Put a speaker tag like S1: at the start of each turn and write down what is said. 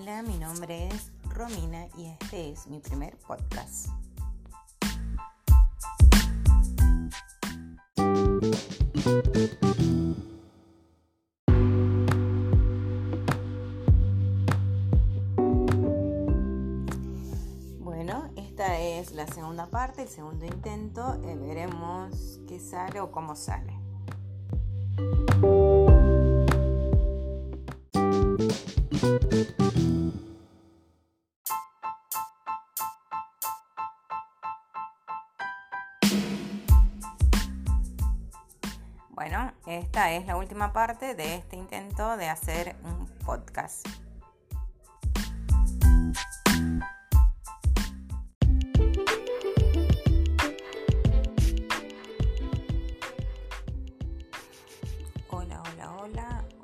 S1: Hola, mi nombre es Romina y este es mi primer podcast. Bueno, esta es la segunda parte, el segundo intento. Eh, veremos qué sale o cómo sale. bueno, esta es la última parte de este intento de hacer un podcast. Hola, hola, hola.